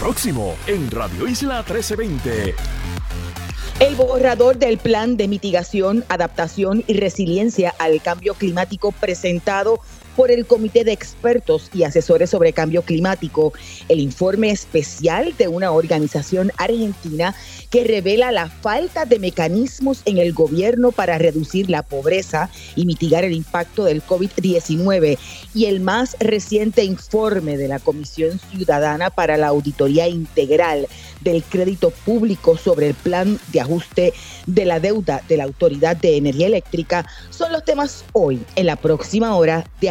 próximo en Radio Isla 1320. El borrador del plan de mitigación, adaptación y resiliencia al cambio climático presentado por el Comité de Expertos y Asesores sobre Cambio Climático, el informe especial de una organización argentina que revela la falta de mecanismos en el gobierno para reducir la pobreza y mitigar el impacto del COVID-19 y el más reciente informe de la Comisión Ciudadana para la Auditoría Integral del Crédito Público sobre el plan de ajuste de la deuda de la Autoridad de Energía Eléctrica. Son los temas hoy en la próxima hora de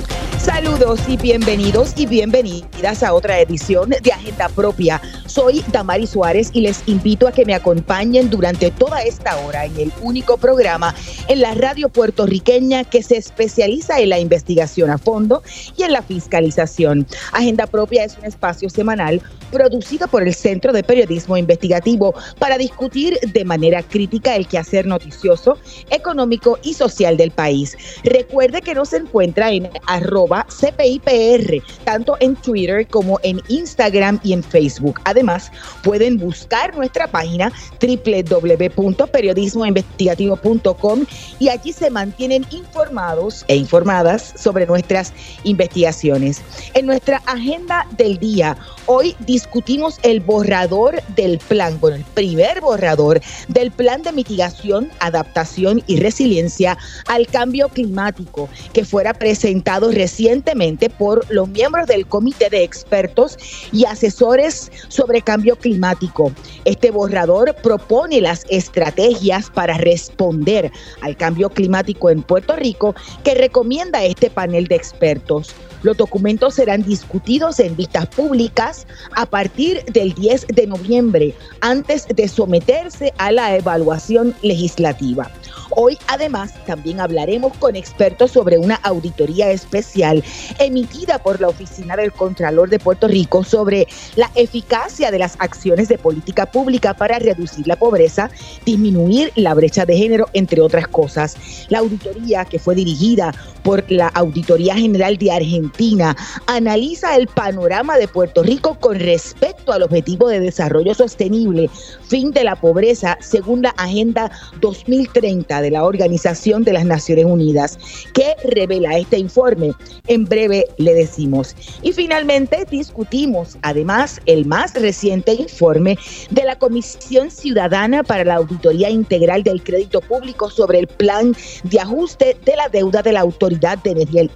Saludos y bienvenidos y bienvenidas a otra edición de Agenda Propia. Soy Damari Suárez y les invito a que me acompañen durante toda esta hora en el único programa en la radio puertorriqueña que se especializa en la investigación a fondo y en la fiscalización. Agenda Propia es un espacio semanal producido por el Centro de Periodismo Investigativo para discutir de manera crítica el quehacer noticioso, económico y social del país. Recuerde que nos encuentra en arroba CPIPR, tanto en Twitter como en Instagram y en Facebook. Además, pueden buscar nuestra página www.periodismoinvestigativo.com y allí se mantienen informados e informadas sobre nuestras investigaciones. En nuestra agenda del día, hoy discutimos el borrador del plan, bueno, el primer borrador del plan de mitigación, adaptación y resiliencia al cambio climático que fuera presentado recientemente recientemente por los miembros del Comité de Expertos y Asesores sobre Cambio Climático. Este borrador propone las estrategias para responder al cambio climático en Puerto Rico que recomienda este panel de expertos. Los documentos serán discutidos en vistas públicas a partir del 10 de noviembre, antes de someterse a la evaluación legislativa. Hoy además también hablaremos con expertos sobre una auditoría especial emitida por la Oficina del Contralor de Puerto Rico sobre la eficacia de las acciones de política pública para reducir la pobreza, disminuir la brecha de género, entre otras cosas. La auditoría que fue dirigida por la Auditoría General de Argentina analiza el panorama de Puerto Rico con respecto al objetivo de desarrollo sostenible, fin de la pobreza, según la Agenda 2030 de la Organización de las Naciones Unidas. ¿Qué revela este informe? En breve le decimos. Y finalmente discutimos además el más reciente informe de la Comisión Ciudadana para la Auditoría Integral del Crédito Público sobre el plan de ajuste de la deuda de la Autoridad de Energía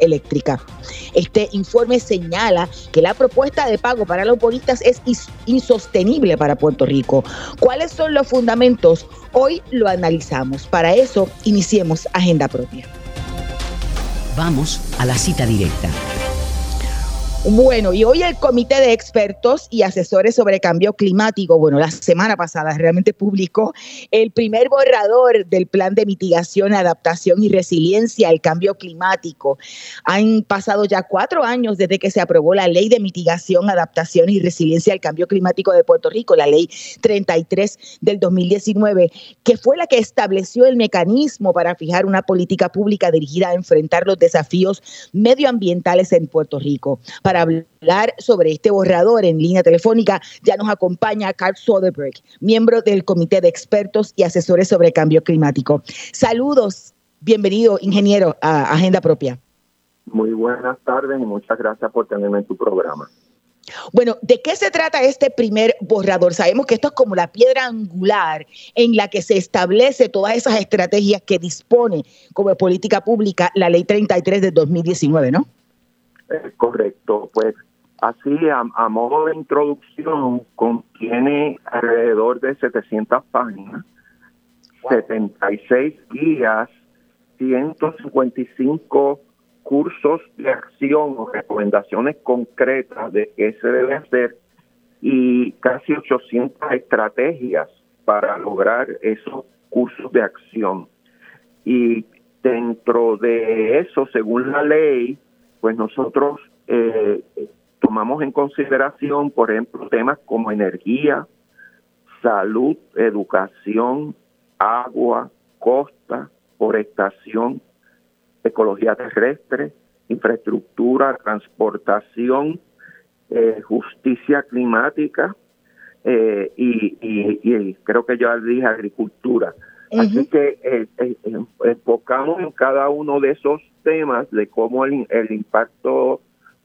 Eléctrica. Este informe señala que la propuesta de pago para los bonistas es insostenible para Puerto Rico. ¿Cuáles son los fundamentos? Hoy lo analizamos. Para eso, iniciemos Agenda Propia. Vamos a la cita directa. Bueno, y hoy el Comité de Expertos y Asesores sobre Cambio Climático, bueno, la semana pasada realmente publicó el primer borrador del Plan de Mitigación, Adaptación y Resiliencia al Cambio Climático. Han pasado ya cuatro años desde que se aprobó la Ley de Mitigación, Adaptación y Resiliencia al Cambio Climático de Puerto Rico, la Ley 33 del 2019, que fue la que estableció el mecanismo para fijar una política pública dirigida a enfrentar los desafíos medioambientales en Puerto Rico hablar sobre este borrador en línea telefónica ya nos acompaña Carl Soderberg, miembro del Comité de Expertos y Asesores sobre Cambio Climático. Saludos, bienvenido, ingeniero, a Agenda Propia. Muy buenas tardes y muchas gracias por tenerme en tu programa. Bueno, ¿de qué se trata este primer borrador? Sabemos que esto es como la piedra angular en la que se establece todas esas estrategias que dispone como política pública la Ley 33 de 2019, ¿no? Correcto, pues así a, modo de introducción contiene alrededor de 700 páginas, 76 guías, 155 cursos de acción o recomendaciones concretas de qué se debe hacer y casi 800 estrategias para lograr esos cursos de acción. Y dentro de eso, según la ley, pues nosotros eh, tomamos en consideración, por ejemplo, temas como energía, salud, educación, agua, costa, forestación, ecología terrestre, infraestructura, transportación, eh, justicia climática eh, y, creo que yo dije agricultura. Así que eh, enfocamos en cada uno de esos temas de cómo el, el impacto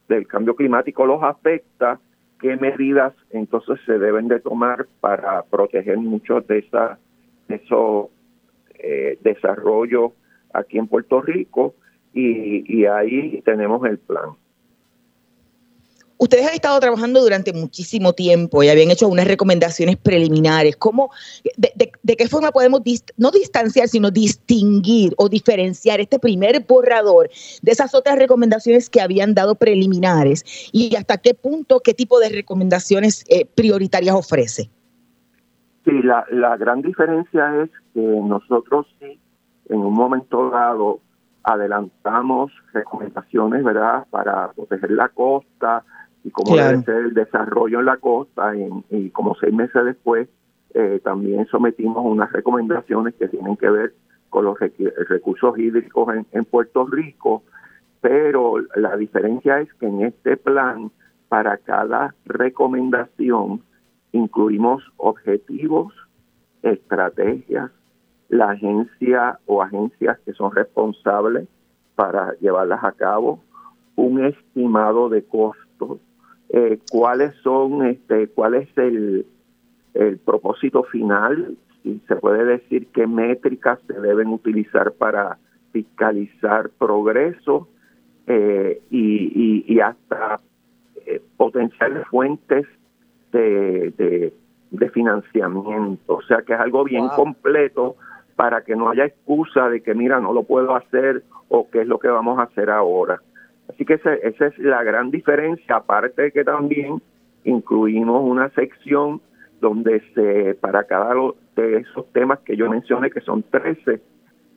del cambio climático los afecta, qué medidas entonces se deben de tomar para proteger muchos de, esa, esos eh, desarrollos aquí en Puerto Rico y, ahí tenemos el plan. Ustedes han estado trabajando durante muchísimo tiempo y habían hecho unas recomendaciones preliminares. ¿Cómo, de, qué forma podemos no distanciar, sino distinguir o diferenciar este primer borrador de esas otras recomendaciones que habían dado preliminares y hasta qué punto, qué tipo de recomendaciones eh, prioritarias ofrece? Sí, la, la gran diferencia es que nosotros sí, en un momento dado, adelantamos recomendaciones, ¿verdad?, para proteger la costa, y cómo debe ser el desarrollo en la costa y como seis meses después eh, también sometimos unas recomendaciones que tienen que ver con los recursos hídricos en, Puerto Rico, pero la diferencia es que en este plan, para cada recomendación, incluimos objetivos, estrategias, la agencia o agencias que son responsables para llevarlas a cabo, un estimado de costos eh, cuáles son, este, cuál es el, el propósito final, y se puede decir qué métricas se deben utilizar para fiscalizar progreso eh, y, y, hasta eh, potenciales fuentes de, de, financiamiento. O sea que es algo bien completo para que no haya excusa de que, mira, no lo puedo hacer o qué es lo que vamos a hacer ahora. Así que esa, es la gran diferencia, aparte de que también incluimos una sección donde se, para cada de esos temas que yo mencioné, que son 13,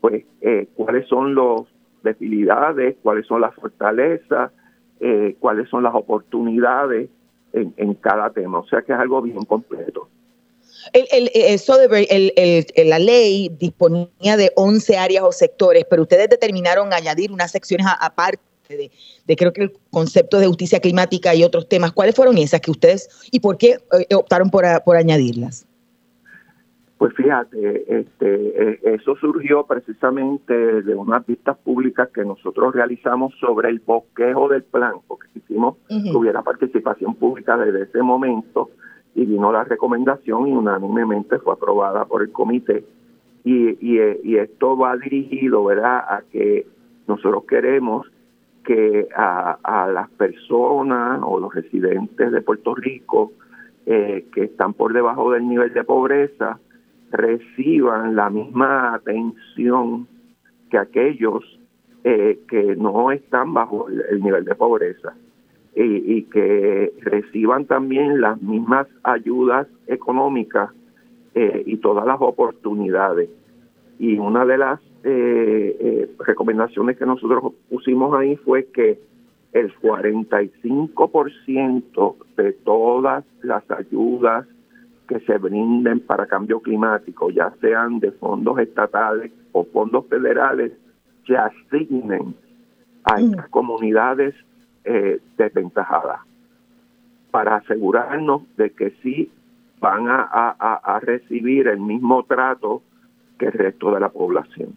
pues eh, cuáles son las debilidades, cuáles son las fortalezas, eh, cuáles son las oportunidades en, en, cada tema. O sea que es algo bien completo. El, el, el, la ley disponía de 11 áreas o sectores, pero ustedes determinaron añadir unas secciones aparte de, creo que el concepto de justicia climática y otros temas. ¿Cuáles fueron esas que ustedes y por qué eh, optaron por, por añadirlas? Pues fíjate, este, eh, eso surgió precisamente de unas vistas públicas que nosotros realizamos sobre el bosquejo del plan, porque quisimos que hubiera participación pública desde ese momento y vino la recomendación y unánimemente fue aprobada por el comité. Y, y, y esto va dirigido, ¿verdad?, a que nosotros queremos que a, las personas o los residentes de Puerto Rico eh, que están por debajo del nivel de pobreza reciban la misma atención que aquellos eh, que no están bajo el, nivel de pobreza y, que reciban también las mismas ayudas económicas eh, y todas las oportunidades. Y una de las eh, eh, recomendaciones que nosotros pusimos ahí fue que el 45% de todas las ayudas que se brinden para cambio climático, ya sean de fondos estatales o fondos federales, se asignen a mm. estas comunidades eh, desventajadas para asegurarnos de que sí van a recibir el mismo trato que el resto de la población.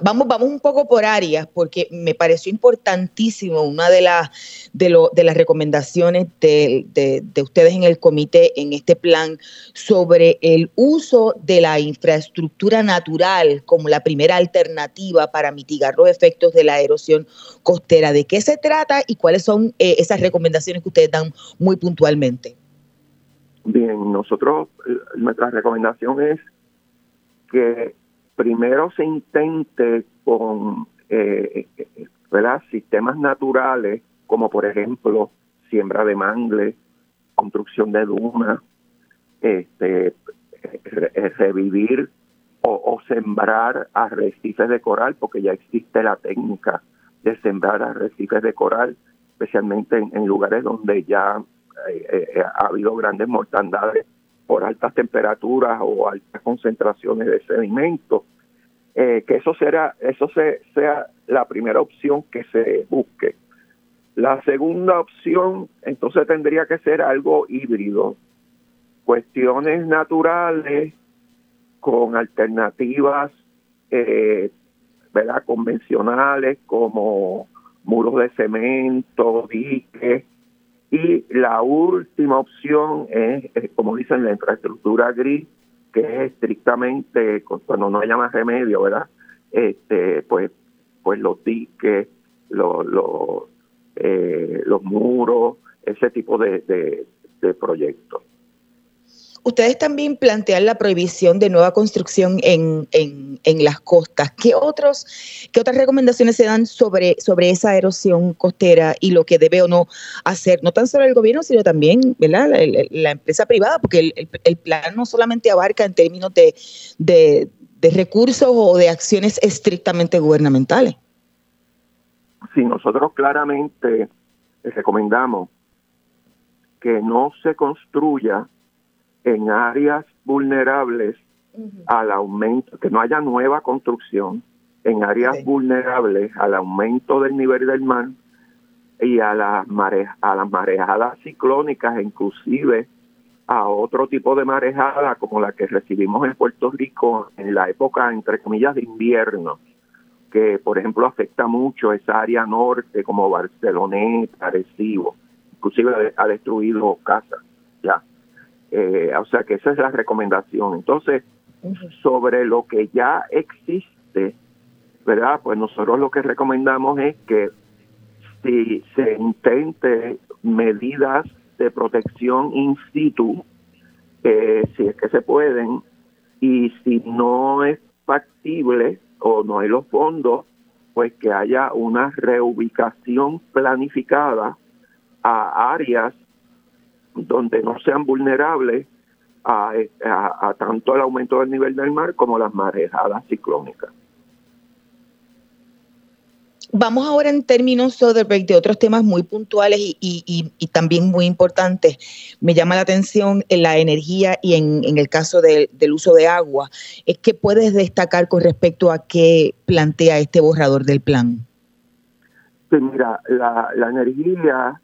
Vamos, vamos un poco por áreas, porque me pareció importantísimo una de, las de, de las recomendaciones de, de, ustedes en el comité, en este plan, sobre el uso de la infraestructura natural como la primera alternativa para mitigar los efectos de la erosión costera. ¿De qué se trata y cuáles son eh, esas recomendaciones que ustedes dan muy puntualmente? Bien, nosotros, eh, nuestra recomendación es que primero se intente con eh, sistemas naturales, como por ejemplo siembra de mangle, construcción de dunas, este, revivir o, sembrar arrecifes de coral, porque ya existe la técnica de sembrar arrecifes de coral especialmente en, lugares donde ya eh, ha habido grandes mortandades por altas temperaturas o altas concentraciones de sedimentos, que eso será, eso sea la primera opción que se busque. La segunda opción, entonces tendría que ser algo híbrido, cuestiones naturales con alternativas, eh, ¿verdad? Convencionales como muros de cemento, diques, y la última opción es, como dicen, la infraestructura gris, que es estrictamente, cuando no haya más remedio, ¿verdad? Este, pues, pues los diques, los, los, eh, los muros, ese tipo de, de proyectos. Ustedes también plantean la prohibición de nueva construcción en, en, las costas. ¿Qué, otros, ¿Qué otras recomendaciones se dan sobre, sobre esa erosión costera y lo que debe o no hacer, no tan solo el gobierno, sino también ¿verdad? La, empresa privada? Porque el, plan no solamente abarca en términos de, de, de recursos o de acciones estrictamente gubernamentales. Sí, nosotros claramente recomendamos que no se construya en áreas vulnerables al aumento, que no haya nueva construcción en áreas vulnerables al aumento del nivel del mar y a las a las marejadas ciclónicas, inclusive a otro tipo de marejada como la que recibimos en Puerto Rico en la época, entre comillas, de invierno, que por ejemplo afecta mucho esa área norte como Barceloneta, Arecibo, inclusive ha destruido casas, ya. Eh, o sea que esa es la recomendación. Entonces, sobre lo que ya existe, ¿verdad? Pues nosotros lo que recomendamos es que si se intente medidas de protección in situ, eh, si es que se pueden, y si no es factible o no hay los fondos, pues que haya una reubicación planificada a áreas donde no sean vulnerables a, tanto el aumento del nivel del mar como las marejadas ciclónicas. Vamos ahora en términos de otros temas muy puntuales y, también muy importantes. Me llama la atención en la energía y en, el caso del uso de agua. ¿Qué puedes destacar con respecto a qué plantea este borrador del plan? Pues mira, la, la energía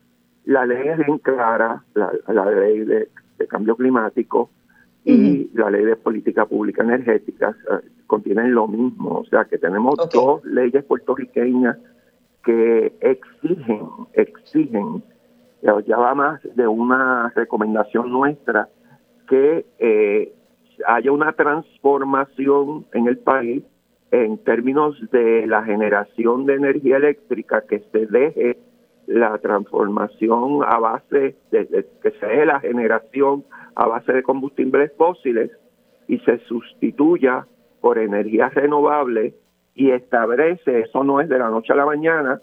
la ley es bien clara, la, ley de, cambio climático y la ley de política pública energética eh, contienen lo mismo. O sea que tenemos dos leyes puertorriqueñas que exigen, exigen, ya, va más de una recomendación nuestra, que eh, haya una transformación en el país en términos de la generación de energía eléctrica que se deje la transformación a base de, que se dé la generación a base de combustibles fósiles y se sustituya por energías renovables y establece, eso no es de la noche a la mañana,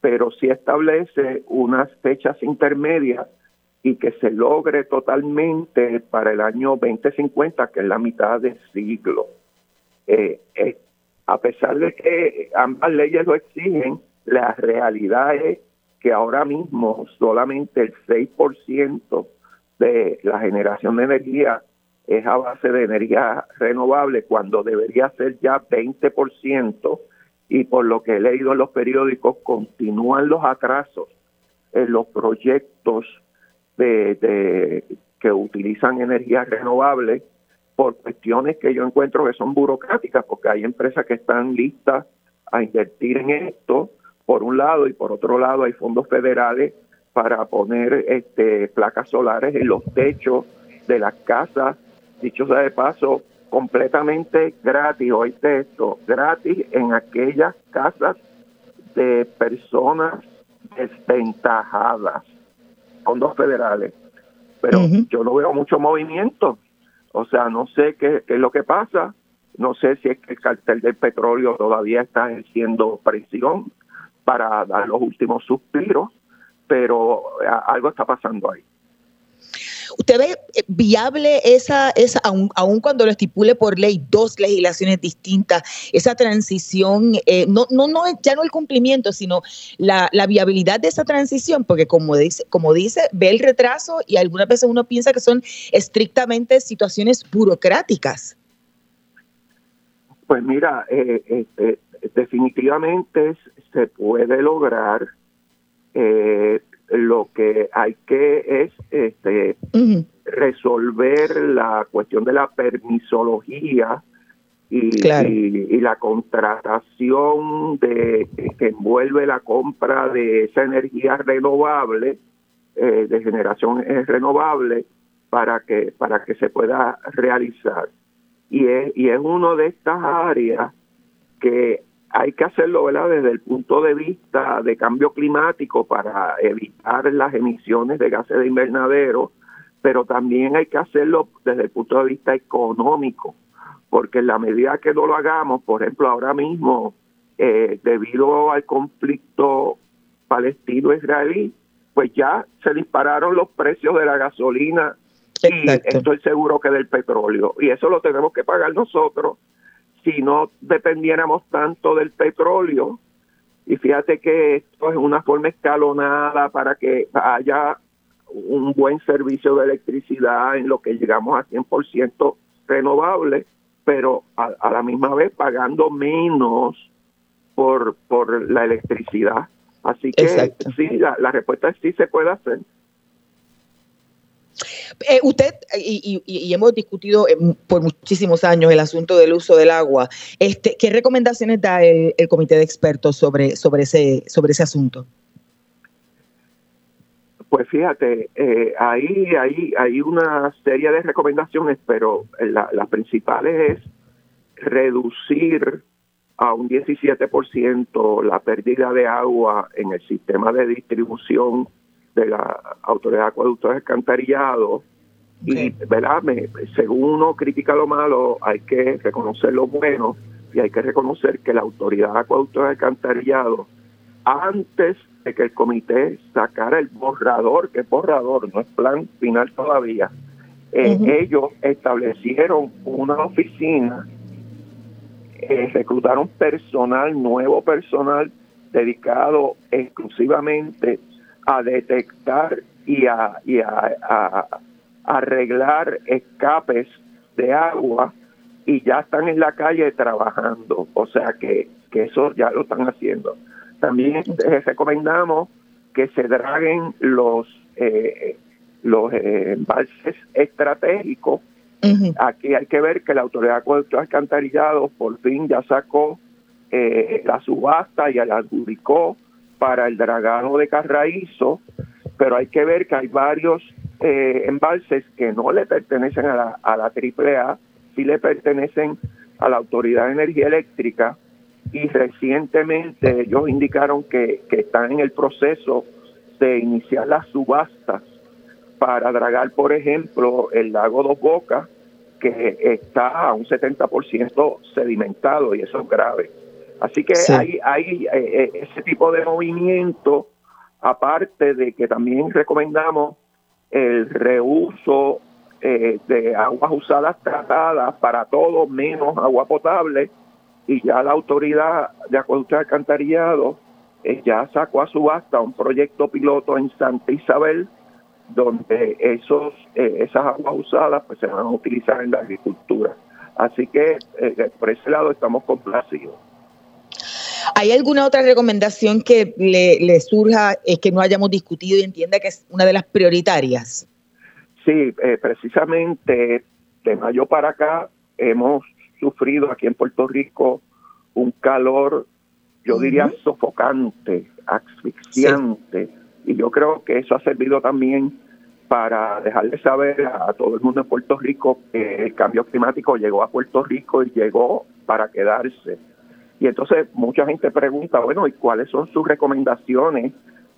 pero sí establece unas fechas intermedias y que se logre totalmente para el año 2050, que es la mitad del siglo. Eh, eh, a pesar de que ambas leyes lo exigen, la realidad es que ahora mismo solamente el 6% de la generación de energía es a base de energía renovable cuando debería ser ya 20% y por lo que he leído en los periódicos continúan los atrasos en los proyectos de, que utilizan energía renovable por cuestiones que yo encuentro que son burocráticas porque hay empresas que están listas a invertir en esto por un lado y por otro lado hay fondos federales para poner este placas solares en los techos de las casas, dicho sea de paso, completamente gratis, oíste esto, gratis en aquellas casas de personas desventajadas, fondos federales. Pero yo no veo mucho movimiento, o sea, no sé qué, qué, es lo que pasa, no sé si es que el cartel del petróleo todavía está ejerciendo presión, para dar los últimos suspiros, pero algo está pasando ahí. ¿Usted ve eh, viable esa, esa aun, cuando lo estipule por ley, dos legislaciones distintas, esa transición, eh, no, no, no, ya no el cumplimiento, sino la, la, viabilidad de esa transición? Porque como dice, como dice, ve el retraso y algunas veces uno piensa que son estrictamente situaciones burocráticas. Pues mira, eh, definitivamente se puede lograr. Eh, lo que hay que es este, resolver la cuestión de la permisología y, la contratación de que envuelve la compra de esa energía renovable eh, de generación renovable para que para que se pueda realizar y es y es uno de estas áreas que hay que hacerlo ¿verdad? desde el punto de vista de cambio climático para evitar las emisiones de gases de invernadero, pero también hay que hacerlo desde el punto de vista económico, porque en la medida que no lo hagamos, por ejemplo, ahora mismo, eh, debido al conflicto palestino-israelí, pues ya se dispararon los precios de la gasolina y estoy seguro que del petróleo, y eso lo tenemos que pagar nosotros si no dependiéramos tanto del petróleo. Y fíjate que esto es una forma escalonada para que haya un buen servicio de electricidad en lo que llegamos a 100% renovable, pero a, la misma vez pagando menos por, por la electricidad. Así que sí, la, la respuesta es sí se puede hacer. Eh, usted, y, hemos discutido por muchísimos años el asunto del uso del agua, este, ¿qué recomendaciones da el, comité de expertos sobre, sobre, ese, sobre ese asunto? Pues fíjate, eh, hay, hay una serie de recomendaciones, pero la, las principales es reducir a un 17% la pérdida de agua en el sistema de distribución de la Autoridad de Acueductos Alcantarillados. Y, ¿verdad? según uno critica lo malo, hay que reconocer lo bueno y hay que reconocer que la Autoridad de Acueductos Alcantarillados, antes de que el comité sacara el borrador, que es borrador, no es plan final todavía, eh, ellos establecieron una oficina, eh, reclutaron personal, nuevo personal dedicado exclusivamente a detectar y a, y a, arreglar escapes de agua y ya están en la calle trabajando, o sea que, que eso ya lo están haciendo. También recomendamos que se draguen los eh, los eh, embalses estratégicos. Aquí hay que ver que la Autoridad de Acueductos Alcantarillados por fin ya sacó eh, la subasta y la adjudicó para el dragado de Carraízo, pero hay que ver que hay varios eh, embalses que no le pertenecen a la, a la AAA, sí le pertenecen a la Autoridad de Energía Eléctrica y recientemente ellos indicaron que, que están en el proceso de iniciar las subastas para dragar, por ejemplo, el lago Dos Bocas, que está a un 70% sedimentado y eso es grave. Así que hay, hay eh, eh, ese tipo de movimiento, aparte de que también recomendamos el reuso eh, de aguas usadas tratadas para todo menos agua potable y ya la autoridad de acueducto de alcantarillado ya sacó a subasta un proyecto piloto en Santa Isabel donde esos esas aguas usadas pues se van a utilizar en la agricultura. Así que por ese lado estamos complacidos. ¿Hay alguna otra recomendación que le, surja es que no hayamos discutido y entienda que es una de las prioritarias? Sí, eh, precisamente de mayo para acá hemos sufrido aquí en Puerto Rico un calor, yo diría, sofocante, asfixiante, y yo creo que eso ha servido también para dejarle saber a todo el mundo en Puerto Rico que el cambio climático llegó a Puerto Rico y llegó para quedarse y entonces mucha gente pregunta, bueno, ¿y cuáles son sus recomendaciones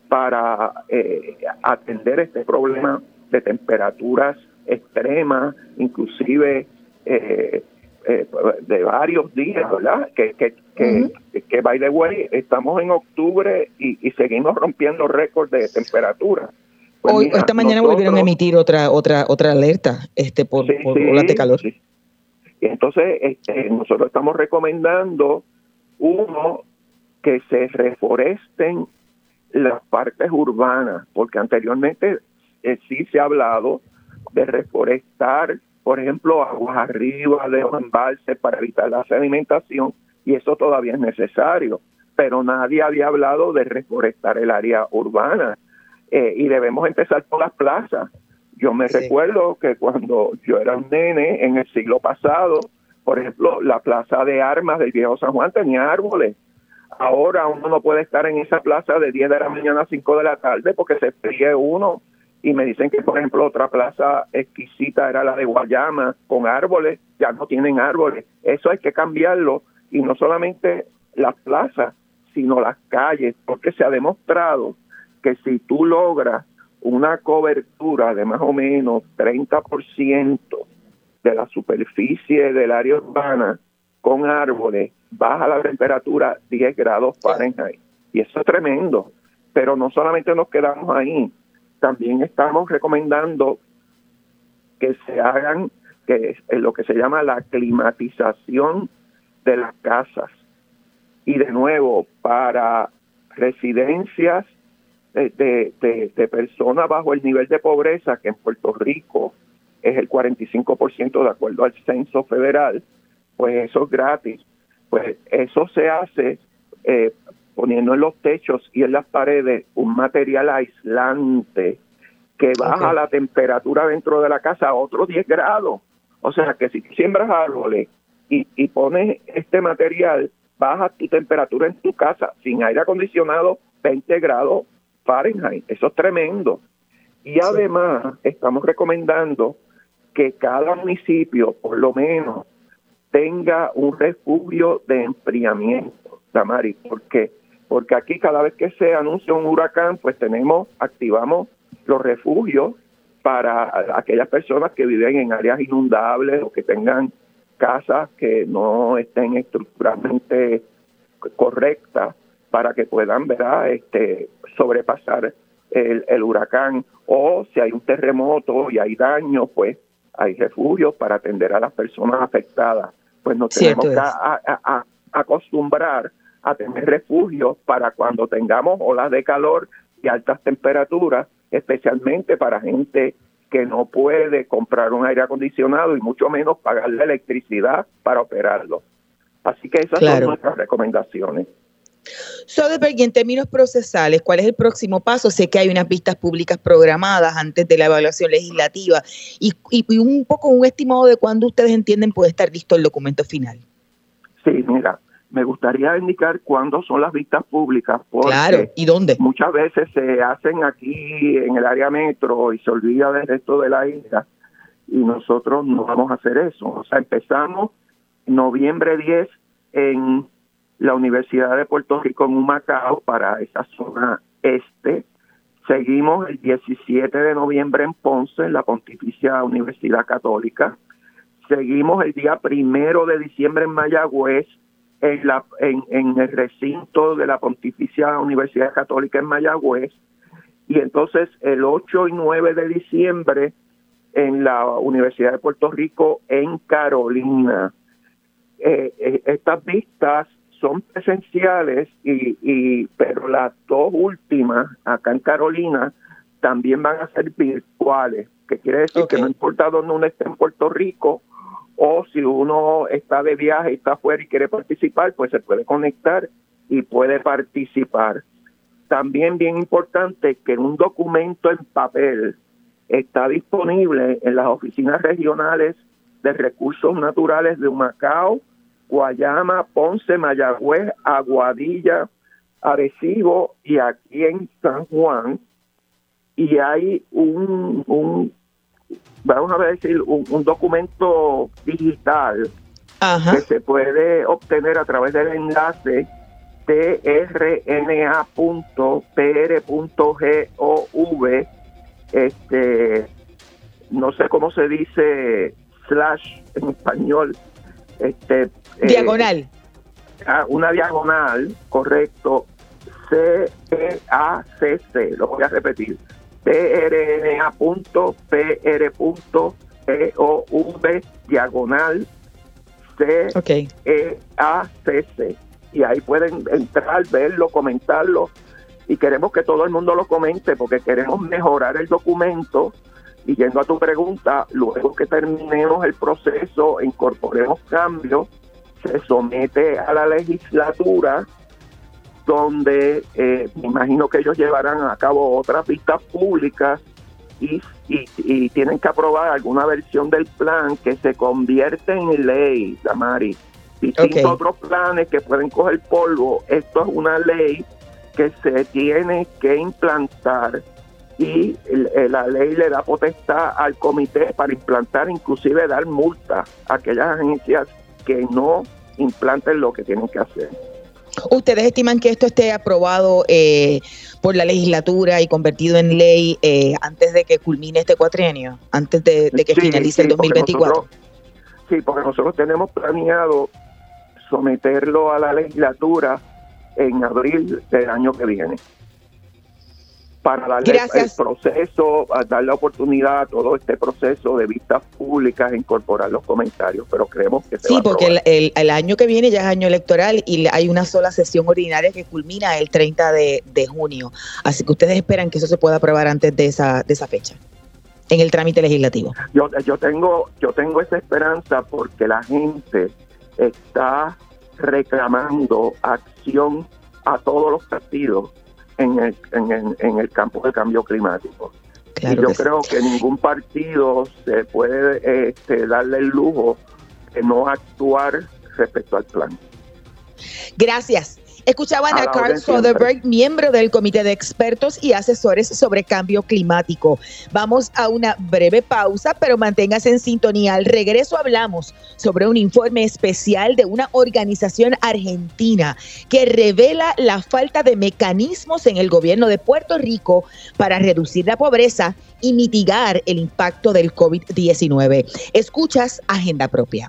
para eh, atender este problema de temperaturas extremas, inclusive eh, eh, de varios días, ¿verdad? Que, que, que, by the way, estamos en octubre y, seguimos rompiendo récords de temperatura. Pues Hoy, esta mañana volvieron a emitir otra otra otra alerta este por, olas de calor. Y entonces este, nosotros estamos recomendando uno que se reforesten las partes urbanas, porque anteriormente eh, sí se ha hablado de reforestar, por ejemplo, aguas arriba de los embalses para evitar la sedimentación, y eso todavía es necesario, pero nadie había hablado de reforestar el área urbana, eh, y debemos empezar por las plazas. Yo me recuerdo que cuando yo era un nene en el siglo pasado, por ejemplo, la plaza de armas del viejo San Juan tenía árboles. Ahora uno no puede estar en esa plaza de 10 de la mañana a 5 de la tarde porque se fríe uno y me dicen que, por ejemplo, otra plaza exquisita era la de Guayama, con árboles, ya no tienen árboles. Eso hay que cambiarlo, y no solamente las plazas, sino las calles, porque se ha demostrado que si tú logras una cobertura de más o menos 30% de la superficie del área urbana con árboles, baja la temperatura 10 grados Fahrenheit. Y eso es tremendo. Pero no solamente nos quedamos ahí, también estamos recomendando que se hagan que es lo que se llama la climatización de las casas. Y de nuevo, para residencias de, de, personas bajo el nivel de pobreza, que en Puerto Rico es el 45% de acuerdo al censo federal, pues eso es gratis. Pues eso se hace eh, poniendo en los techos y en las paredes un material aislante que baja la temperatura dentro de la casa a otros 10 grados. O sea que si siembras árboles y, y pones este material, baja tu temperatura en tu casa sin aire acondicionado 20 grados Fahrenheit. Eso es tremendo. Y además estamos recomendando que cada municipio por lo menos tenga un refugio de enfriamiento, Damari, porque porque aquí cada vez que se anuncia un huracán, pues tenemos, activamos los refugios para aquellas personas que viven en áreas inundables o que tengan casas que no estén estructuralmente correctas para que puedan ¿verdad? Este, sobrepasar el, el, huracán o si hay un terremoto y hay daño, pues hay refugios para atender a las personas afectadas. Pues nos tenemos que a, acostumbrar a tener refugios para cuando tengamos olas de calor y altas temperaturas, especialmente para gente que no puede comprar un aire acondicionado y mucho menos pagar la electricidad para operarlo. Así que esas son nuestras recomendaciones. Soderbergh, y en términos procesales, ¿cuál es el próximo paso? Sé que hay unas vistas públicas programadas antes de la evaluación legislativa y, y un poco un estimado de cuándo ustedes entienden puede estar listo el documento final. Sí, mira, me gustaría indicar cuándo son las vistas públicas. Porque claro, ¿y dónde? Muchas veces se hacen aquí en el área metro y se olvida del resto de la isla y nosotros no vamos a hacer eso. O sea, empezamos noviembre 10 en la Universidad de Puerto Rico en Humacao para esa zona este. Seguimos el 17 de noviembre en Ponce, en la Pontificia Universidad Católica. Seguimos el día primero de diciembre en Mayagüez, en, la, en, en el recinto de la Pontificia Universidad Católica en Mayagüez. Y entonces el 8 y 9 de diciembre en la Universidad de Puerto Rico en Carolina. Eh, eh, estas vistas son presenciales y, y pero las dos últimas acá en Carolina también van a ser virtuales, que quiere decir que no importa dónde uno esté en Puerto Rico o si uno está de viaje y está afuera y quiere participar, pues se puede conectar y puede participar. También bien importante que un documento en papel está disponible en las oficinas regionales de recursos naturales de Humacao, Guayama, Ponce, Mayagüez, Aguadilla, Arecibo y aquí en San Juan. Y hay un, un vamos a decir, un, documento digital que se puede obtener a través del enlace trna.pr.gov este no sé cómo se dice slash en español este diagonal. Ah, una diagonal, correcto. C-E-A-C-C, lo voy a repetir. prna.pr.gov diagonal C E A C C y ahí pueden entrar, verlo, comentarlo y queremos que todo el mundo lo comente porque queremos mejorar el documento y yendo a tu pregunta, luego que terminemos el proceso, incorporemos cambios, se somete a la legislatura donde eh, me imagino que ellos llevarán a cabo otras vistas públicas y, y, tienen que aprobar alguna versión del plan que se convierte en ley, Damari. Distintos otros planes que pueden coger polvo. Esto es una ley que se tiene que implantar y la ley le da potestad al comité para implantar, inclusive dar multa a aquellas agencias que no implanten lo que tienen que hacer. ¿Ustedes estiman que esto esté aprobado eh, por la legislatura y convertido en ley eh, antes de que culmine este cuatrienio, antes de, que finalice el 2024? sí, porque nosotros tenemos planeado someterlo a la legislatura en abril del año que viene para darle el proceso, dar la oportunidad a todo este proceso de vistas públicas, incorporar los comentarios, pero creemos que se Sí, porque el, año que viene ya es año electoral y hay una sola sesión ordinaria que culmina el 30 de, junio. Así que ustedes esperan que eso se pueda aprobar antes de esa, de esa fecha en el trámite legislativo. Yo, yo tengo yo tengo esa esperanza porque la gente está reclamando acción a todos los partidos en el, en el, campo del cambio climático. y yo creo que ningún partido se puede este, darle el lujo de no actuar respecto al plan. Gracias. Escuchaban a, Carl Soderberg, miembro del Comité de Expertos y Asesores sobre Cambio Climático. Vamos a una breve pausa, pero manténgase en sintonía. Al regreso hablamos sobre un informe especial de una organización argentina que revela la falta de mecanismos en el gobierno de Puerto Rico para reducir la pobreza y mitigar el impacto del COVID-19. Escuchas Agenda Propia.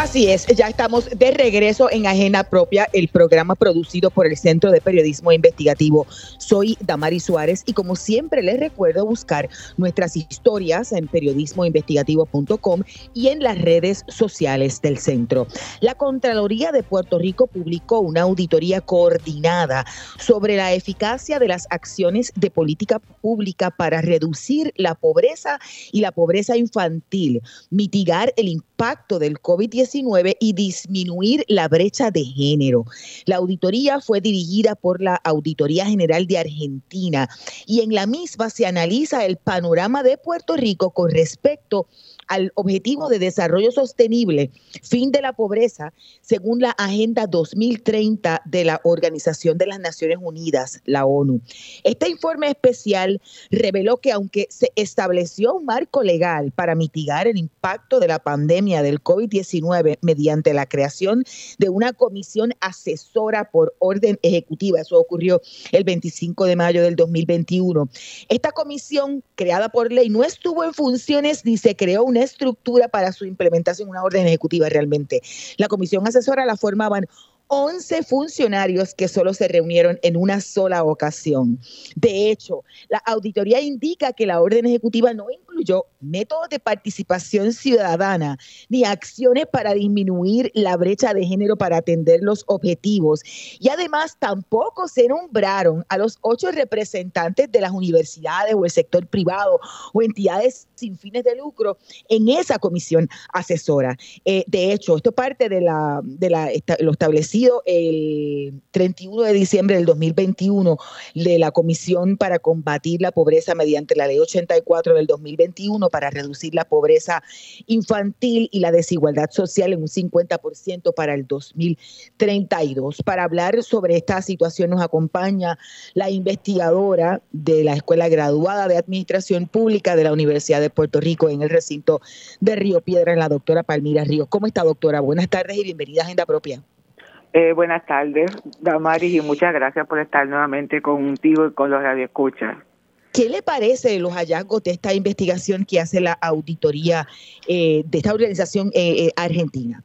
Así es, ya estamos de regreso en Agenda Propia, el programa producido por el Centro de Periodismo Investigativo. Soy Damari Suárez y como siempre les recuerdo buscar nuestras historias en periodismoinvestigativo.com y en las redes sociales del centro. La Contraloría de Puerto Rico publicó una auditoría coordinada sobre la eficacia de las acciones de política pública para reducir la pobreza y la pobreza infantil, mitigar el impacto del COVID-19 y disminuir la brecha de género. La auditoría fue dirigida por la Auditoría General de Argentina y en la misma se analiza el panorama de Puerto Rico con respecto al objetivo de desarrollo sostenible, fin de la pobreza, según la Agenda 2030 de la Organización de las Naciones Unidas, la ONU. Este informe especial reveló que aunque se estableció un marco legal para mitigar el impacto de la pandemia del COVID-19 mediante la creación de una comisión asesora por orden ejecutiva, eso ocurrió el 25 de mayo del 2021, esta comisión creada por ley no estuvo en funciones ni se creó una estructura para su implementación, una orden ejecutiva realmente. La comisión asesora la formaban 11 funcionarios que solo se reunieron en una sola ocasión. De hecho, la auditoría indica que la orden ejecutiva no métodos de participación ciudadana ni acciones para disminuir la brecha de género para atender los objetivos. Y además tampoco se nombraron a los ocho representantes de las universidades o el sector privado o entidades sin fines de lucro en esa comisión asesora. Eh, de hecho, esto parte de, la, de lo establecido el 31 de diciembre del 2021 de la Comisión para combatir la pobreza mediante la Ley 84 del 2021 para reducir la pobreza infantil y la desigualdad social en un 50% para el 2032. Para hablar sobre esta situación nos acompaña la investigadora de la Escuela Graduada de Administración Pública de la Universidad de Puerto Rico en el recinto de Río Piedra, la doctora Palmira Ríos. ¿Cómo está, doctora? Buenas tardes y bienvenida a Agenda Propia. Eh, buenas tardes, Damaris, y muchas gracias por estar nuevamente contigo y con los radioescuchas. ¿Qué le parece los hallazgos de esta investigación que hace la auditoría de esta organización argentina?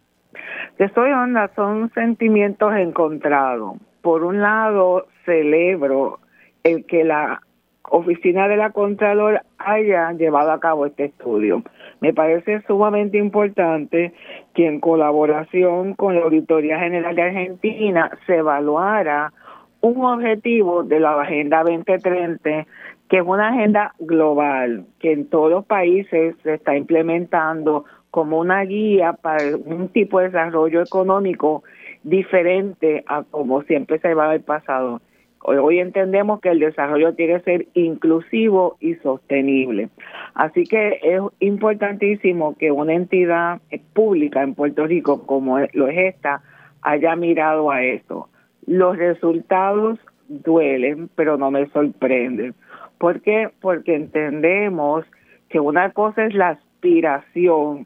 Que soy onda, son sentimientos encontrados. Por un lado, celebro el que la oficina de la Contralor haya llevado a cabo este estudio. Me parece sumamente importante que en colaboración con la Auditoría General de Argentina se evaluara un objetivo de la Agenda 2030, que es una agenda global, que en todos los países se está implementando como una guía para un tipo de desarrollo económico diferente a como siempre se va el pasado. Hoy entendemos que el desarrollo tiene que ser inclusivo y sostenible. Así que es importantísimo que una entidad pública en Puerto Rico como lo es esta haya mirado a esto. Los resultados duelen, pero no me sorprenden. ¿Por qué? Porque entendemos que una cosa es la aspiración,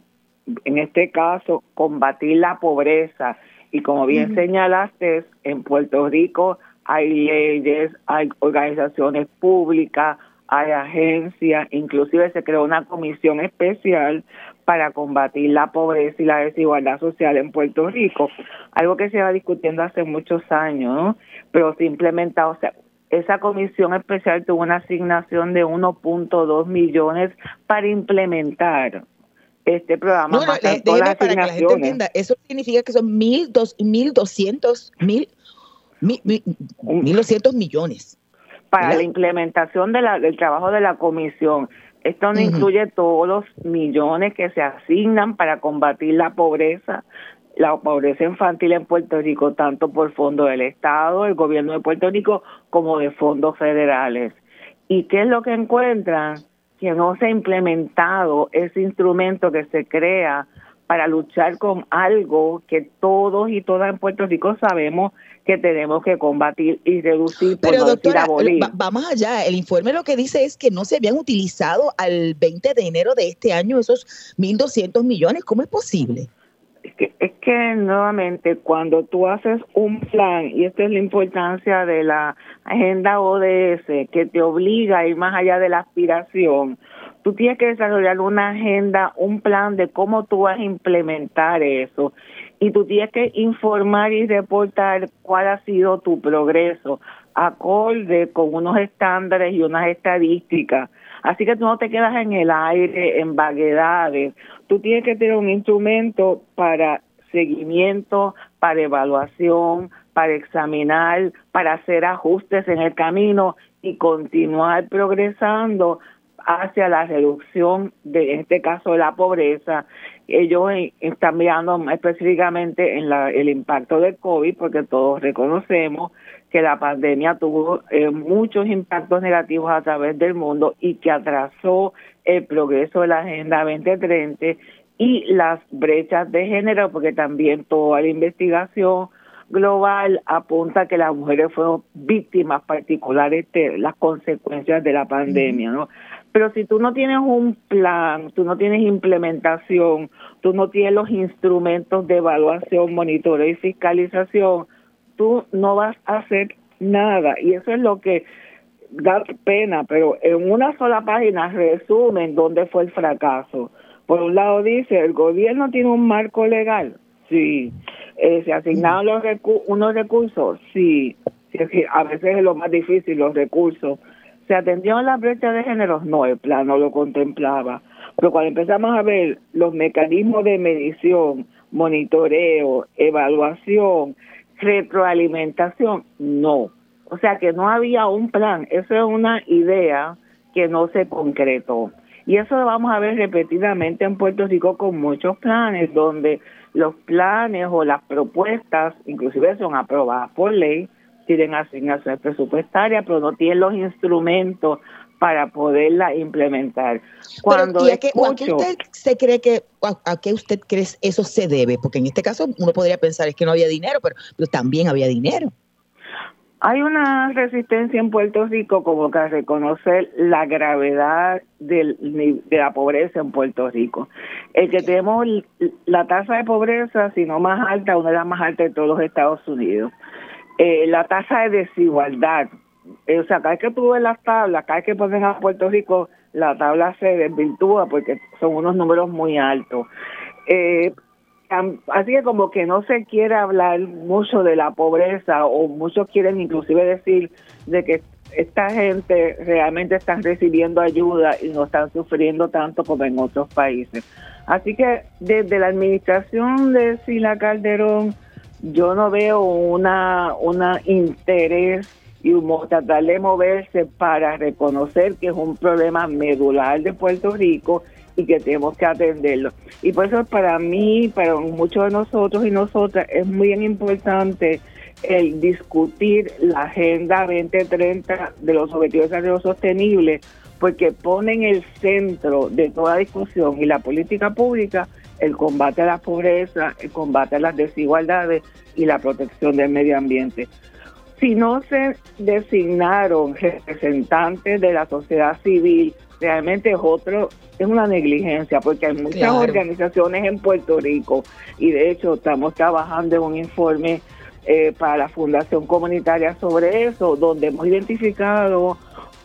en este caso, combatir la pobreza. Y como bien señalaste, en Puerto Rico hay leyes, hay organizaciones públicas, hay agencias, inclusive se creó una comisión especial para combatir la pobreza y la desigualdad social en Puerto Rico, algo que se va discutiendo hace muchos años, ¿no? pero se implementado, o sea, esa comisión especial tuvo una asignación de 1.2 millones para implementar este programa. No, para que la gente entienda, eso significa que son mil dos, mil doscientos mil 1.200 millones. Para la implementación de la, del trabajo de la comisión. Esto no incluye todos los millones que se asignan para combatir la pobreza, la pobreza infantil en Puerto Rico, tanto por fondo del Estado, el gobierno de Puerto Rico, como de fondos federales. ¿Y qué es lo que encuentran? Que no se ha implementado ese instrumento que se crea para luchar con algo que todos y todas en Puerto Rico sabemos que tenemos que combatir y reducir por Pero doctora, vamos allá, el informe lo que dice es que no se habían utilizado al 20 de enero de este año esos 1.200 millones, ¿cómo es posible? Es que, es que nuevamente cuando tú haces un plan, y esta es la importancia de la agenda ODS, que te obliga a ir más allá de la aspiración, tú tienes que desarrollar una agenda, un plan de cómo tú vas a implementar eso y tú tienes que informar y reportar cuál ha sido tu progreso acorde con unos estándares y unas estadísticas. Así que tú no te quedas en el aire, en vaguedades. Tú tienes que tener un instrumento para seguimiento, para evaluación, para examinar, para hacer ajustes en el camino y continuar progresando hacia la reducción de, en este caso, de la pobreza. Ellos están mirando específicamente en la, el impacto del COVID, porque todos reconocemos que la pandemia tuvo eh, muchos impactos negativos a través del mundo y que atrasó el progreso de la Agenda 2030 y las brechas de género, porque también toda la investigación global apunta que las mujeres fueron víctimas particulares de las consecuencias de la pandemia, ¿no? Pero si tú no tienes un plan, tú no tienes implementación, tú no tienes los instrumentos de evaluación, monitoreo y fiscalización, tú no vas a hacer nada. Y eso es lo que da pena, pero en una sola página resumen dónde fue el fracaso. Por un lado dice, el gobierno tiene un marco legal, sí. Eh, ¿Se asignaron los unos recursos? Sí. sí. A veces es lo más difícil, los recursos ¿Se atendió a la brecha de género? No, el plan no lo contemplaba. Pero cuando empezamos a ver los mecanismos de medición, monitoreo, evaluación, retroalimentación, no. O sea que no había un plan. Eso es una idea que no se concretó. Y eso lo vamos a ver repetidamente en Puerto Rico con muchos planes, donde los planes o las propuestas, inclusive son aprobadas por ley, tienen asignaciones presupuestarias, pero no tienen los instrumentos para poderla implementar. Cuando ¿y a, qué, usted se cree que a, qué usted cree eso se debe? Porque en este caso uno podría pensar es que no había dinero, pero, también había dinero. Hay una resistencia en Puerto Rico como que a reconocer la gravedad del, de la pobreza en Puerto Rico. El que tenemos la tasa de pobreza, si no más alta, una de las más altas de todos los Estados Unidos. Eh, la tasa de desigualdad o sea, cada vez que tú ves las tablas, cada vez que ponen a Puerto Rico, la tabla se desvirtúa porque son unos números muy altos. Eh, así que como que no se quiere hablar mucho de la pobreza o muchos quieren inclusive decir de que esta gente realmente están recibiendo ayuda y no están sufriendo tanto como en otros países. Así que desde la administración de Sila Calderón, yo no veo una, una interés y tratar de moverse para reconocer que es un problema medular de Puerto Rico y que tenemos que atenderlo. Y por eso para mí, para muchos de nosotros y nosotras, es muy importante el discutir la Agenda 2030 de los Objetivos de Desarrollo Sostenible, porque pone en el centro de toda discusión y la política pública el combate a la pobreza, el combate a las desigualdades y la protección del medio ambiente. Si no se designaron representantes de la sociedad civil, realmente es otro, es una negligencia, porque hay muchas organizaciones en Puerto Rico y de hecho estamos trabajando en un informe eh, para la Fundación Comunitaria sobre eso, donde hemos identificado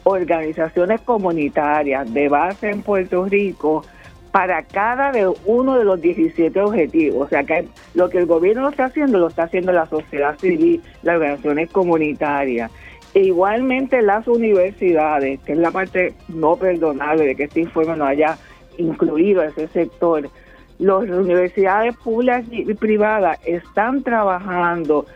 organizaciones comunitarias de base en Puerto Rico para cada de uno de los 17 objetivos. O sea que lo que el gobierno está haciendo, lo está haciendo la sociedad civil, las organizaciones comunitarias. E igualmente las universidades, que es la parte no perdonable de que este informe no haya incluido a ese sector las universidades públicas y privadas están trabajando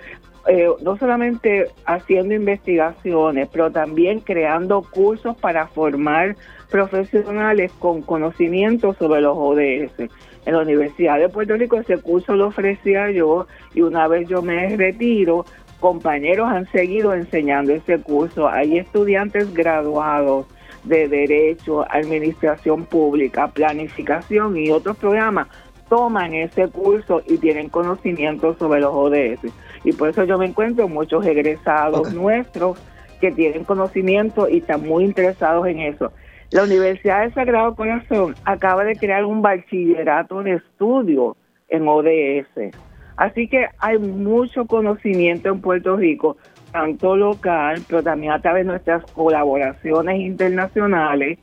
eh, no solamente haciendo investigaciones, pero también creando cursos para formar profesionales con conocimiento sobre los ODS. En la Universidad de Puerto Rico ese curso lo ofrecía yo y una vez yo me retiro, compañeros han seguido enseñando ese curso. Hay estudiantes graduados de Derecho, Administración Pública, Planificación y otros programas toman ese curso y tienen conocimiento sobre los ODS. Y por eso yo me encuentro muchos egresados nuestros que tienen conocimiento y están muy interesados en eso. La Universidad de Sagrado Corazón acaba de crear un bachillerato de estudio en ODS. Así que hay mucho conocimiento en Puerto Rico tanto local, pero también a través de nuestras colaboraciones internacionales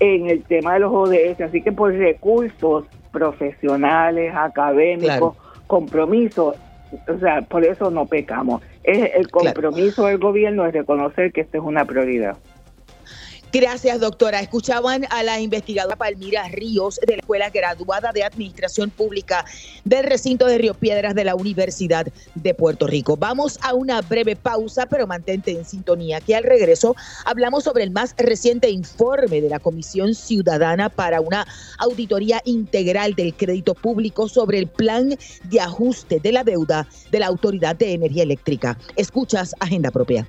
en el tema de los ODS. Así que por recursos profesionales, académicos, compromisos, o sea, por eso no pecamos. Es el compromiso del gobierno es reconocer que esto es una prioridad. Gracias, doctora. Escuchaban a la investigadora Palmira Ríos de la Escuela Graduada de Administración Pública del recinto de Río Piedras de la Universidad de Puerto Rico. Vamos a una breve pausa, pero mantente en sintonía, que al regreso hablamos sobre el más reciente informe de la Comisión Ciudadana para una auditoría integral del crédito público sobre el plan de ajuste de la deuda de la Autoridad de Energía Eléctrica. Escuchas Agenda Propia.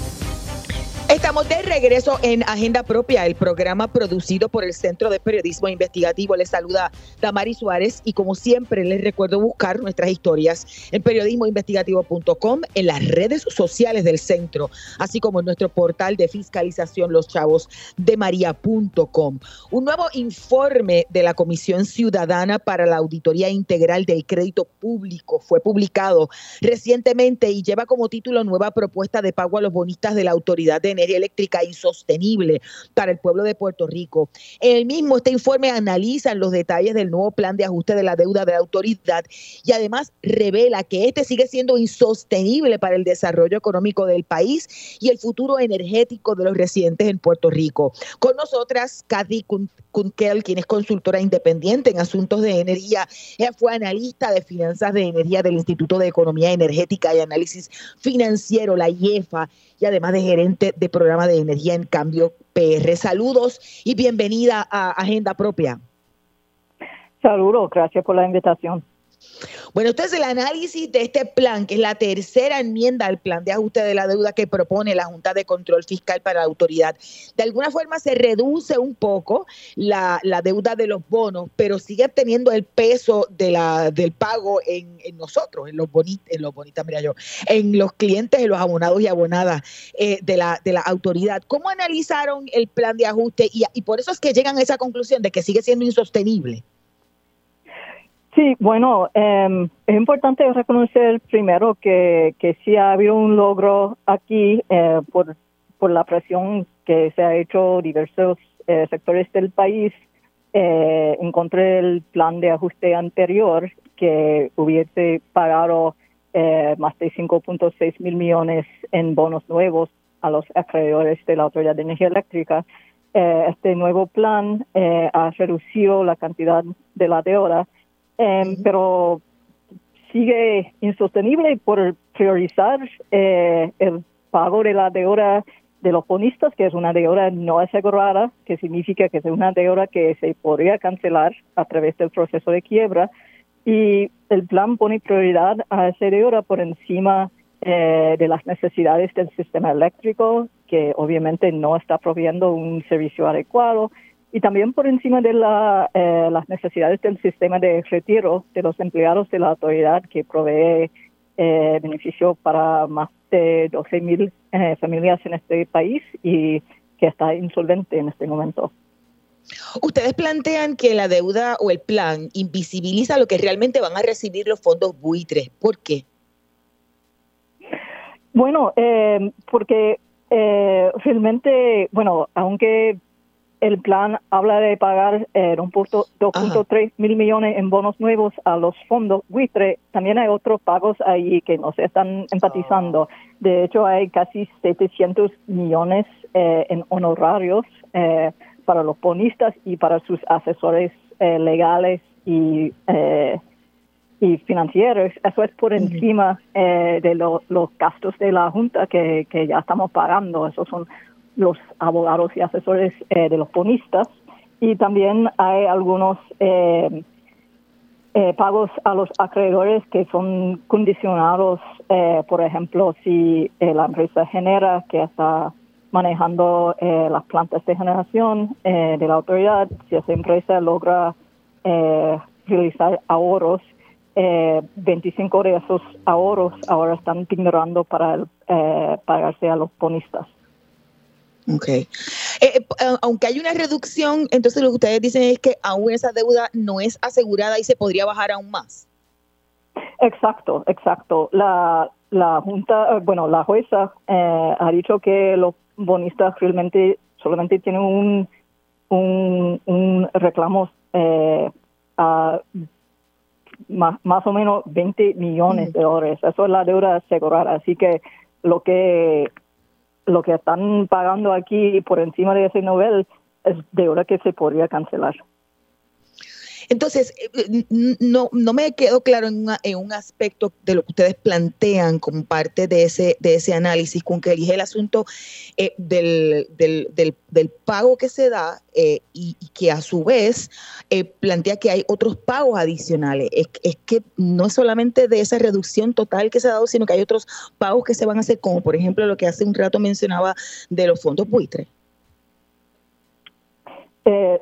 Estamos de regreso en Agenda Propia, el programa producido por el Centro de Periodismo Investigativo. Les saluda Damari Suárez y como siempre les recuerdo buscar nuestras historias en periodismoinvestigativo.com, en las redes sociales del centro, así como en nuestro portal de fiscalización Los Chavos. Un nuevo informe de la Comisión Ciudadana para la Auditoría Integral del Crédito Público fue publicado recientemente y lleva como título Nueva propuesta de pago a los bonistas de la Autoridad de energía eléctrica insostenible para el pueblo de Puerto Rico. En el mismo, este informe analiza los detalles del nuevo plan de ajuste de la deuda de la autoridad y además revela que este sigue siendo insostenible para el desarrollo económico del país y el futuro energético de los residentes en Puerto Rico. Con nosotras, Kathy Kunkel, quien es consultora independiente en asuntos de energía. Ella fue analista de finanzas de energía del Instituto de Economía Energética y Análisis Financiero, la IEFA, y además de gerente de programa de energía en cambio PR. Saludos y bienvenida a Agenda Propia. Saludos, gracias por la invitación. Bueno, entonces el análisis de este plan, que es la tercera enmienda al plan de ajuste de la deuda que propone la Junta de Control Fiscal para la autoridad, de alguna forma se reduce un poco la, deuda de los bonos, pero sigue teniendo el peso del pago en, nosotros, en los bonitos, en los bonitas, mira yo, en los clientes, en los abonados y abonadas eh, de, la, de la autoridad. ¿Cómo analizaron el plan de ajuste? Y por eso es que llegan a esa conclusión de que sigue siendo insostenible. Sí, bueno, em, es importante reconocer primero que, que sí ha habido un logro aquí eh, por, por la presión que se ha hecho diversos eh, sectores del país eh, en contra del plan de ajuste anterior que hubiese pagado eh, más de 5.6 mil millones en bonos nuevos a los acreedores de la Autoridad de Energía Eléctrica. este nuevo plan ha reducido la cantidad de la deuda Em, pero sigue insostenible por priorizar eh, el pago de la deuda de los bonistas, que es una deuda no asegurada, que significa que es una deuda que se podría cancelar a través del proceso de quiebra. Y el plan pone prioridad a esa deuda por encima eh, de las necesidades del sistema eléctrico, que obviamente no está proveyendo un servicio adecuado, y también por encima de la, eh, las necesidades del sistema de retiro de los empleados de la autoridad que provee eh, beneficio para más de 12 mil eh, familias en este país y que está insolvente en este momento. Ustedes plantean que la deuda o el plan invisibiliza lo que realmente van a recibir los fondos buitres. ¿Por qué? Bueno, porque realmente, bueno, aunque el plan habla de pagar eh, 2.3 mil millones en bonos nuevos a los fondos buitre. También hay otros pagos ahí que no se están empatizando. De hecho, hay casi 700 millones eh, en honorarios eh, para los bonistas y para sus asesores eh, legales y, y financieros. Eso es por encima de los gastos de la Junta que, que ya estamos pagando. Esos son los abogados y asesores eh, de los bonistas y también hay algunos eh, eh, pagos a los acreedores que son condicionados, por ejemplo, si la empresa genera que está manejando las plantas de generación de la autoridad, si esa empresa logra realizar ahorros, 25 de esos ahorros ahora están ignorando para pagarse a los bonistas. Ok. Eh, eh, aunque hay una reducción, entonces lo que ustedes dicen es que aún esa deuda no es asegurada y se podría bajar aún más. Exacto, exacto. La, la Junta, eh, bueno, la jueza ha dicho que los bonistas realmente solamente tienen un, un, un reclamo a más, más o menos 20 millones de dólares. Eso es la deuda asegurada. Así que lo que lo que están pagando aquí por encima de ese nivel es deuda que se podría cancelar. Entonces, eh, no, no me quedó claro en, en, un aspecto de lo que ustedes plantean como parte de ese, de ese análisis con que elige el asunto eh, del, del, del, pago que se da eh, y, que a su vez plantea que hay otros pagos adicionales. Es, es, que no es solamente de esa reducción total que se ha dado, sino que hay otros pagos que se van a hacer, como por ejemplo lo que hace un rato mencionaba de los fondos buitres. Eh,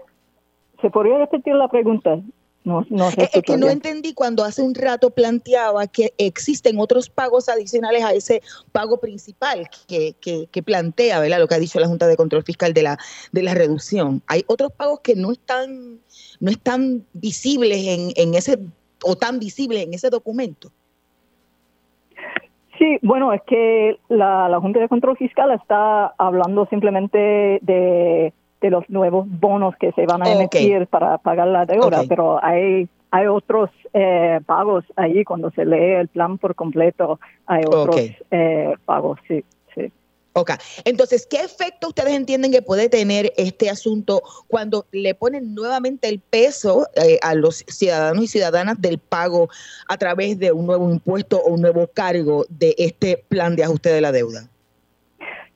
¿Se podría repetir la pregunta? No, no es, que no entendí cuando hace un rato planteaba que existen otros pagos adicionales a ese pago principal que, que, plantea, ¿verdad? Lo que ha dicho la Junta de Control Fiscal de la, de la reducción. Hay otros pagos que no están, no están visibles en, en ese, o tan visibles en ese documento. Sí, bueno, es que la, la Junta de Control Fiscal está hablando simplemente de de los nuevos bonos que se van a emitir para pagar la deuda, pero hay hay otros eh, pagos ahí cuando se lee el plan por completo, hay otros eh, pagos, sí, sí. Ok, entonces, ¿qué efecto ustedes entienden que puede tener este asunto cuando le ponen nuevamente el peso eh, a los ciudadanos y ciudadanas del pago a través de un nuevo impuesto o un nuevo cargo de este plan de ajuste de la deuda?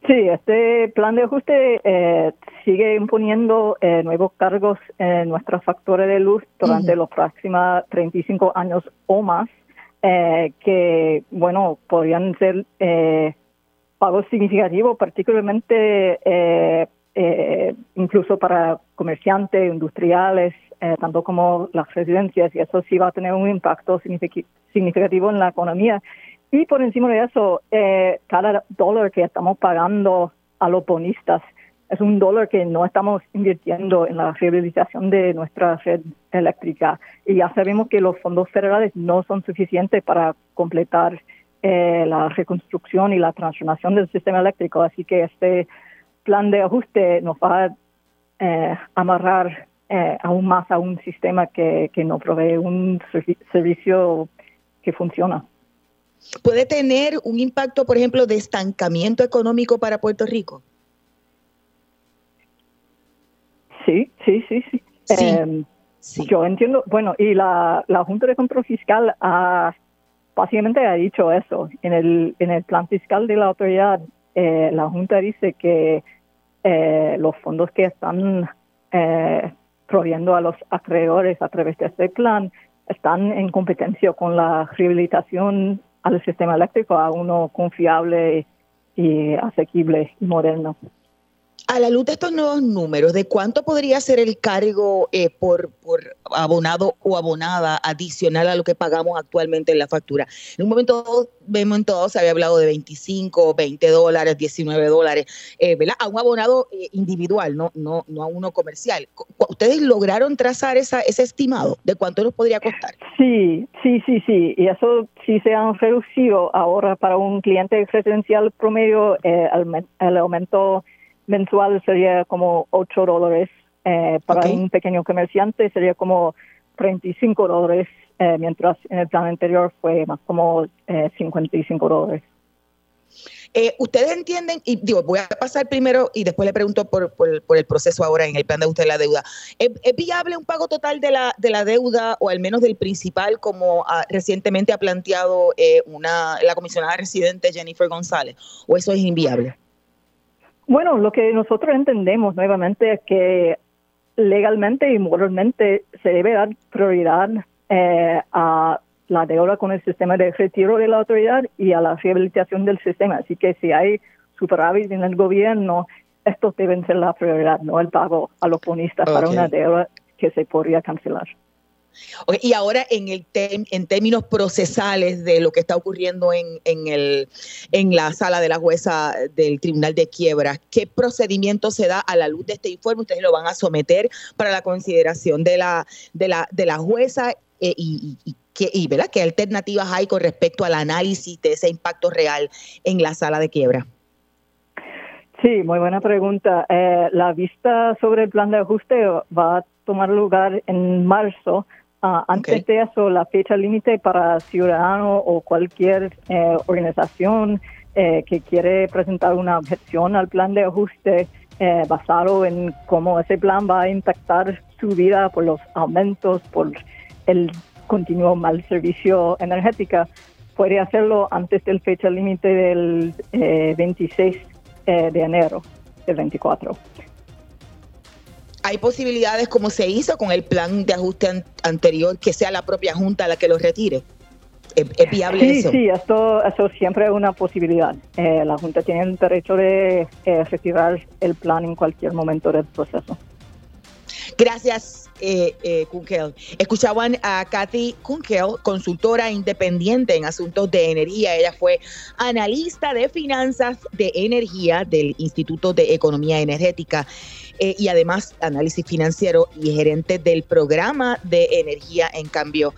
Sí, este plan de ajuste eh, sigue imponiendo eh, nuevos cargos en nuestras factores de luz durante los próximos 35 años o más. eh, que, bueno, podrían ser eh, pagos significativos, particularmente incluso para comerciantes, industriales, tanto como las residencias, y eso sí va a tener un impacto significativo en la economía. Y por encima de eso, cada dólar que estamos pagando a los bonistas es un dólar que no estamos invirtiendo en la rehabilitación de nuestra red eléctrica y ya sabemos que los fondos federales no son suficientes para completar eh, la reconstrucción y la transformación del sistema eléctrico, así que este plan de ajuste nos va a eh, amarrar eh, aún más a un sistema que, que no provee un servicio que funciona. ¿Puede tener un impacto, por ejemplo, de estancamiento económico para Puerto Rico? Sí, sí, sí, sí. Em, yo entiendo, bueno, y la, la Junta de Control Fiscal ha, básicamente ha dicho eso. En el, en el plan fiscal de la autoridad, eh, la Junta dice que eh, los fondos que están eh, proveyendo a los acreedores a través de este plan están en competencia con la rehabilitación al sistema eléctrico a uno confiable y asequible y moderno. A la luz de estos nuevos números, ¿de cuánto podría ser el cargo eh, por, por abonado o abonada adicional a lo que pagamos actualmente en la factura? En un momento, momento dado se había hablado de 25, 20 dólares, 19 dólares, eh, ¿verdad? A un abonado eh, individual, no, no, no a uno comercial. ¿Ustedes lograron trazar esa, ese estimado de cuánto nos podría costar? Sí, sí, sí, sí. Y eso sí se han reducido ahora para un cliente residencial promedio, el, el aumento mensual sería como 8 dólares. Eh, para un pequeño comerciante sería como 35 dólares, eh, mientras en el plan anterior fue más como eh, 55 dólares. Eh, Ustedes entienden, y digo, voy a pasar primero y después le pregunto por, por, el proceso ahora en el plan de usted la deuda. ¿Es, viable un pago total de la, de la deuda o al menos del principal como ah, recientemente ha planteado una, la comisionada residente Jennifer González? ¿O eso es inviable? Bueno, lo que nosotros entendemos nuevamente es que legalmente y moralmente se debe dar prioridad eh, a la deuda con el sistema de retiro de la autoridad y a la rehabilitación del sistema. Así que si hay superávit en el gobierno, estos deben ser la prioridad, no el pago a los bonistas para una deuda que se podría cancelar y ahora en, el en términos procesales de lo que está ocurriendo en, en, el, en la sala de la jueza del Tribunal de Quiebras, ¿qué procedimiento se da a la luz de este informe? Ustedes lo van a someter para la consideración de la, de la, de la jueza eh, y, y, y, ¿verdad? ¿Qué alternativas hay con respecto al análisis de ese impacto real en la sala de quiebra? Sí, muy buena pregunta. Eh, la vista sobre el plan de ajuste va a tomar lugar en marzo Ah, antes de eso, la fecha límite para ciudadano o cualquier eh, organización eh, que quiere presentar una objeción al plan de ajuste eh, basado en cómo ese plan va a impactar su vida por los aumentos, por el continuo mal servicio energético, puede hacerlo antes del fecha límite del 26 de enero del 24 hay posibilidades como se hizo con el plan de ajuste anterior que sea la propia Junta la que lo retire. ¿Es, viable sí, eso? Sí, esto, eso siempre es una posibilidad. Eh, la Junta tiene el derecho de eh, retirar el plan en cualquier momento del proceso. Gracias, eh, eh, Kunkel. Escuchaban a Kathy Kunkel, consultora independiente en asuntos de energía. Ella fue analista de finanzas de energía del Instituto de Economía Energética eh, y además análisis financiero y gerente del programa de energía en cambio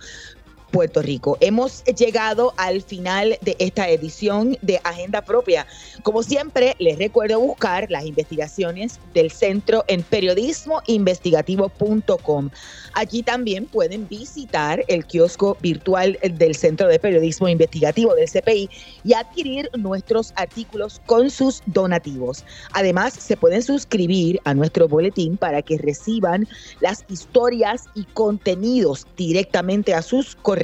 Puerto Rico. Hemos llegado al final de esta edición de Agenda Propia. Como siempre, les recuerdo buscar las investigaciones del centro en periodismoinvestigativo.com. Allí también pueden visitar el kiosco virtual del Centro de Periodismo Investigativo del CPI y adquirir nuestros artículos con sus donativos. Además, se pueden suscribir a nuestro boletín para que reciban las historias y contenidos directamente a sus